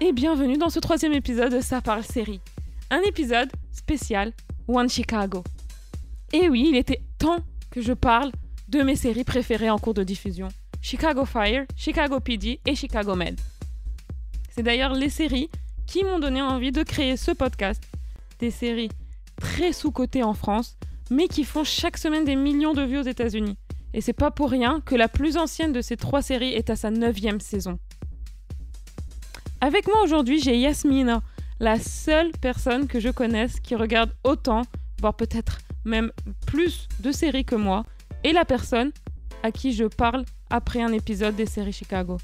et bienvenue dans ce troisième épisode de Ça parle série. Un épisode spécial One Chicago. Et oui, il était temps que je parle de mes séries préférées en cours de diffusion. Chicago Fire, Chicago PD et Chicago Med. C'est d'ailleurs les séries qui m'ont donné envie de créer ce podcast. Des séries très sous-cotées en France, mais qui font chaque semaine des millions de vues aux États-Unis. Et c'est pas pour rien que la plus ancienne de ces trois séries est à sa neuvième saison. Avec moi aujourd'hui, j'ai Yasmina, la seule personne que je connaisse qui regarde autant, voire peut-être même plus de séries que moi, et la personne à qui je parle après un épisode des séries Chicago.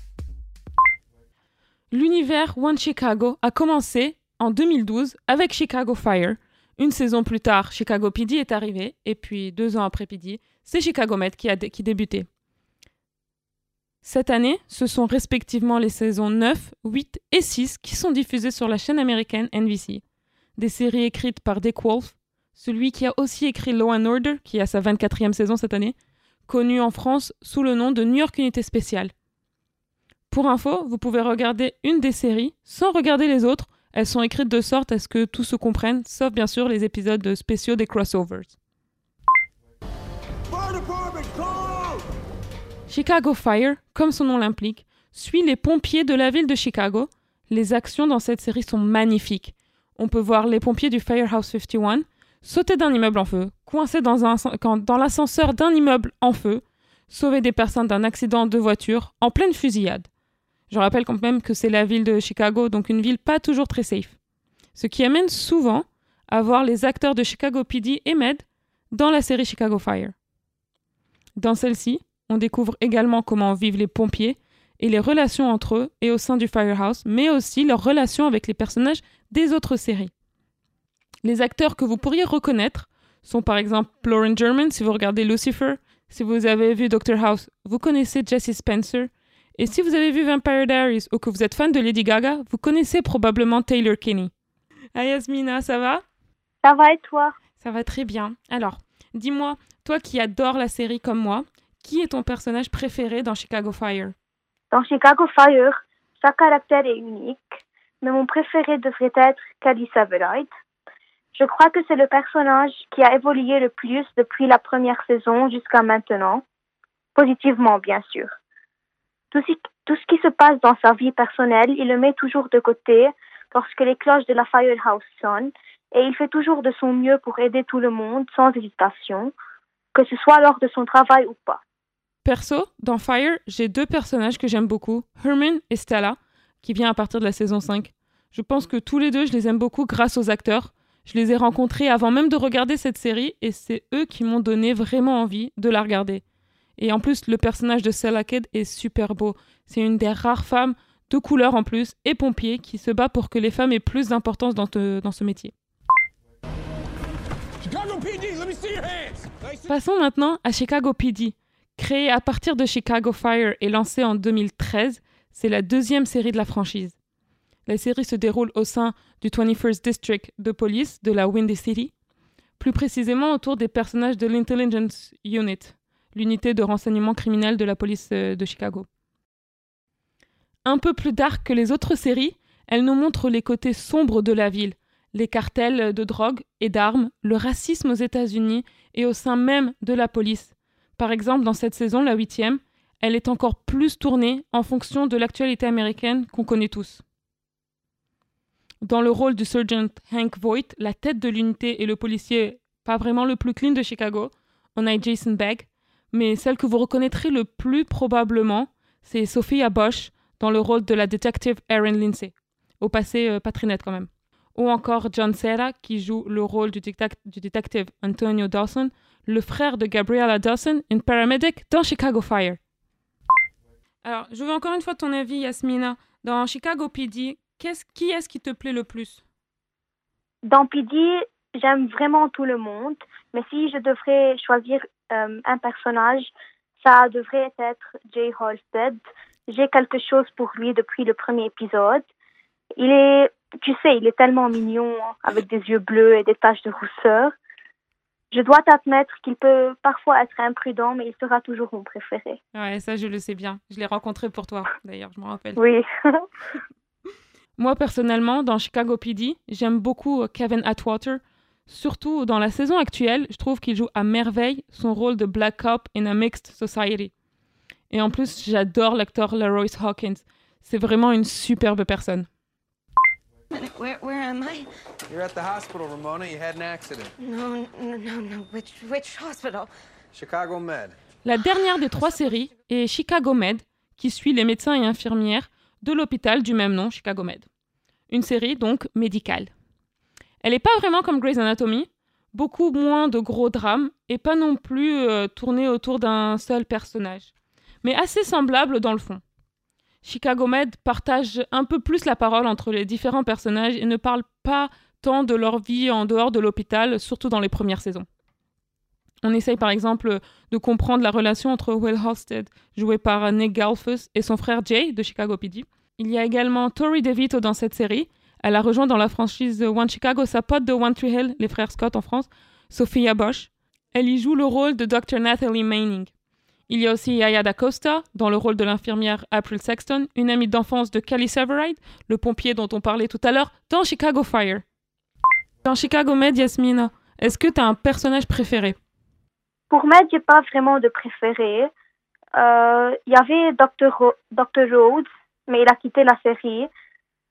L'univers One Chicago a commencé en 2012 avec Chicago Fire. Une saison plus tard, Chicago PD est arrivé, et puis deux ans après PD, c'est Chicago Med qui a qui débuté. Cette année, ce sont respectivement les saisons 9, 8 et 6 qui sont diffusées sur la chaîne américaine NBC. Des séries écrites par Dick Wolf, celui qui a aussi écrit Law and Order, qui a sa 24e saison cette année, connu en France sous le nom de New York Unité Spéciale. Pour info, vous pouvez regarder une des séries sans regarder les autres. Elles sont écrites de sorte à ce que tout se comprenne, sauf bien sûr les épisodes spéciaux des crossovers. Chicago Fire, comme son nom l'implique, suit les pompiers de la ville de Chicago. Les actions dans cette série sont magnifiques. On peut voir les pompiers du Firehouse 51 sauter d'un immeuble en feu, coincer dans, dans l'ascenseur d'un immeuble en feu, sauver des personnes d'un accident de voiture en pleine fusillade. Je rappelle quand même que c'est la ville de Chicago, donc une ville pas toujours très safe. Ce qui amène souvent à voir les acteurs de Chicago PD et Med dans la série Chicago Fire. Dans celle-ci, on découvre également comment vivent les pompiers et les relations entre eux et au sein du Firehouse, mais aussi leurs relations avec les personnages des autres séries. Les acteurs que vous pourriez reconnaître sont par exemple Lauren German si vous regardez Lucifer, si vous avez vu Doctor House, vous connaissez Jesse Spencer, et si vous avez vu Vampire Diaries ou que vous êtes fan de Lady Gaga, vous connaissez probablement Taylor Kinney. Ah Yasmina, ça va? Ça va et toi? Ça va très bien. Alors, dis-moi, toi qui adores la série comme moi, qui est ton personnage préféré dans Chicago Fire? Dans Chicago Fire, chaque caractère est unique, mais mon préféré devrait être Cady Savelite. Je crois que c'est le personnage qui a évolué le plus depuis la première saison jusqu'à maintenant, positivement bien sûr. Tout ce qui se passe dans sa vie personnelle, il le met toujours de côté lorsque les cloches de la Firehouse sonnent et il fait toujours de son mieux pour aider tout le monde sans hésitation, que ce soit lors de son travail ou pas. Perso, dans Fire, j'ai deux personnages que j'aime beaucoup, Herman et Stella, qui vient à partir de la saison 5. Je pense que tous les deux, je les aime beaucoup grâce aux acteurs. Je les ai rencontrés avant même de regarder cette série et c'est eux qui m'ont donné vraiment envie de la regarder. Et en plus, le personnage de Stella Kidd est super beau. C'est une des rares femmes de couleur en plus et pompier qui se bat pour que les femmes aient plus d'importance dans, dans ce métier. Passons maintenant à Chicago PD. Créé à partir de Chicago Fire et lancé en 2013, c'est la deuxième série de la franchise. La série se déroule au sein du 21st District de police de la Windy City, plus précisément autour des personnages de l'Intelligence Unit, l'unité de renseignement criminel de la police euh, de Chicago. Un peu plus dark que les autres séries, elle nous montre les côtés sombres de la ville, les cartels de drogue et d'armes, le racisme aux États-Unis et au sein même de la police. Par exemple, dans cette saison, la huitième, elle est encore plus tournée en fonction de l'actualité américaine qu'on connaît tous. Dans le rôle du sergent Hank Voight, la tête de l'unité et le policier pas vraiment le plus clean de Chicago, on a Jason Begg, mais celle que vous reconnaîtrez le plus probablement, c'est Sophia Bosch dans le rôle de la détective Erin Lindsay, au passé euh, pas très quand même. Ou encore John Serra qui joue le rôle du, du détective Antonio Dawson, le frère de Gabriella Dawson, une paramedic dans Chicago Fire. Alors, je veux encore une fois ton avis, Yasmina. Dans Chicago PD, qui est-ce qui te plaît le plus? Dans PD, j'aime vraiment tout le monde, mais si je devrais choisir euh, un personnage, ça devrait être Jay Halstead. J'ai quelque chose pour lui depuis le premier épisode. Il est, tu sais, il est tellement mignon, avec des yeux bleus et des taches de rousseur. Je dois t'admettre qu'il peut parfois être imprudent, mais il sera toujours mon préféré. Ouais, ça je le sais bien. Je l'ai rencontré pour toi, d'ailleurs, je me rappelle. Oui. Moi, personnellement, dans Chicago PD, j'aime beaucoup Kevin Atwater. Surtout dans la saison actuelle, je trouve qu'il joue à merveille son rôle de Black Cop in a Mixed Society. Et en plus, j'adore l'acteur Leroy Hawkins. C'est vraiment une superbe personne. Where, where am I? You're at the hospital, Ramona. You had an accident. No, no, no, no. Which, which hospital? Chicago Med. La dernière des trois séries est Chicago Med, qui suit les médecins et infirmières de l'hôpital du même nom, Chicago Med. Une série donc médicale. Elle n'est pas vraiment comme Grey's Anatomy, beaucoup moins de gros drames et pas non plus euh, tournée autour d'un seul personnage, mais assez semblable dans le fond. Chicago Med partage un peu plus la parole entre les différents personnages et ne parle pas tant de leur vie en dehors de l'hôpital, surtout dans les premières saisons. On essaye par exemple de comprendre la relation entre Will Hosted, joué par Nick Galfus, et son frère Jay de Chicago PD. Il y a également Tori DeVito dans cette série. Elle a rejoint dans la franchise One Chicago sa pote de One Tree Hill, les frères Scott en France, Sophia Bosch. Elle y joue le rôle de Dr. Nathalie Manning. Il y a aussi Yaya Costa dans le rôle de l'infirmière April Sexton, une amie d'enfance de Kelly Severide, le pompier dont on parlait tout à l'heure, dans Chicago Fire. Dans Chicago Med, Yasmina, est-ce que tu as un personnage préféré? Pour Med, j'ai pas vraiment de préféré. Euh, Il y avait Dr. Rhodes, mais il a quitté la série.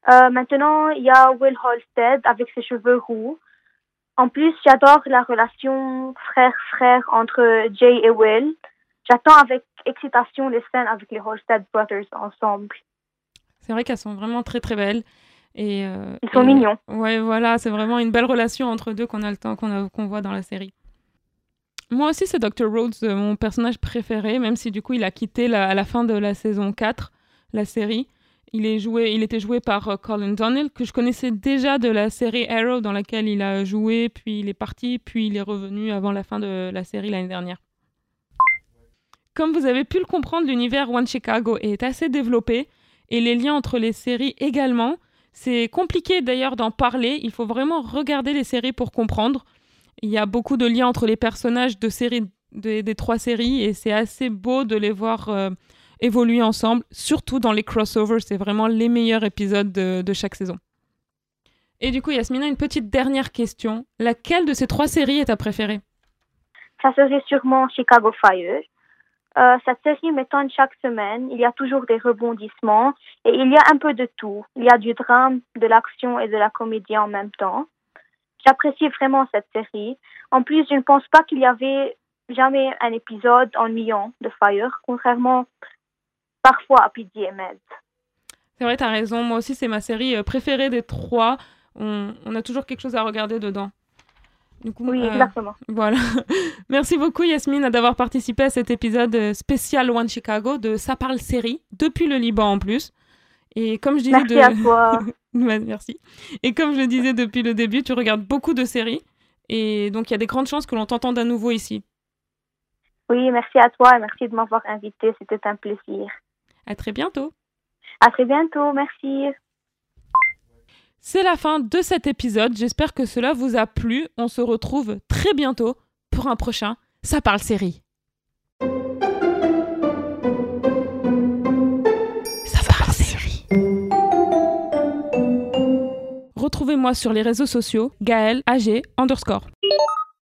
Euh, maintenant, il y a Will Holstead avec ses cheveux roux. En plus, j'adore la relation frère-frère entre Jay et Will. J'attends avec excitation les scènes avec les Holstead Brothers ensemble. C'est vrai qu'elles sont vraiment très très belles. Et, euh, Ils sont et- mignons. Ouais, voilà, c'est vraiment une belle relation entre deux qu'on a le temps, qu'on voit dans la série. Moi aussi, c'est Dr. Rhodes, euh, mon personnage préféré, même si du coup il a quitté la- à la fin de la saison 4, la série. Il, est joué, il était joué par euh, Colin Donnell, que je connaissais déjà de la série Arrow, dans laquelle il a joué, puis il est parti, puis il est revenu avant la fin de la série l'année dernière. Comme vous avez pu le comprendre, l'univers One Chicago est assez développé, et les liens entre les séries également. C'est compliqué d'ailleurs d'en parler, il faut vraiment regarder les séries pour comprendre. Il y a beaucoup de liens entre les personnages des- trois séries et c'est assez beau de les voir euh, évoluer ensemble, surtout dans les crossovers, c'est vraiment les meilleurs épisodes de, de chaque saison. Et du coup, Yasmina, une petite dernière question. Laquelle de ces trois séries est ta préférée? Ça serait sûrement Chicago Fire. Euh, cette série m'étonne chaque semaine. Il y a toujours des rebondissements et il y a un peu de tout. Il y a du drame, de l'action et de la comédie en même temps. J'apprécie vraiment cette série. En plus, je ne pense pas qu'il y avait jamais un épisode ennuyant de Fire, contrairement parfois à PD et Med. C'est vrai, t'as raison. Moi aussi, c'est ma série euh, préférée des trois. On a toujours quelque chose à regarder dedans. Du coup, Oui, euh, exactement. Voilà. Merci beaucoup Yasmine d'avoir participé à cet épisode spécial One Chicago de Ça parle série, depuis le Liban en plus. Et comme je disais Merci de... à toi. Merci. Et comme je le disais depuis le début, tu regardes beaucoup de séries. Et donc il y a des grandes chances que l'on t'entende à nouveau ici. Oui, merci à toi et merci de m'avoir invité. C'était un plaisir. À très bientôt. À très bientôt. Merci. C'est la fin de cet épisode. J'espère que cela vous a plu. On se retrouve très bientôt pour un prochain Ça parle série. Ça parle série. Retrouvez-moi sur les réseaux sociaux Gaël AG underscore.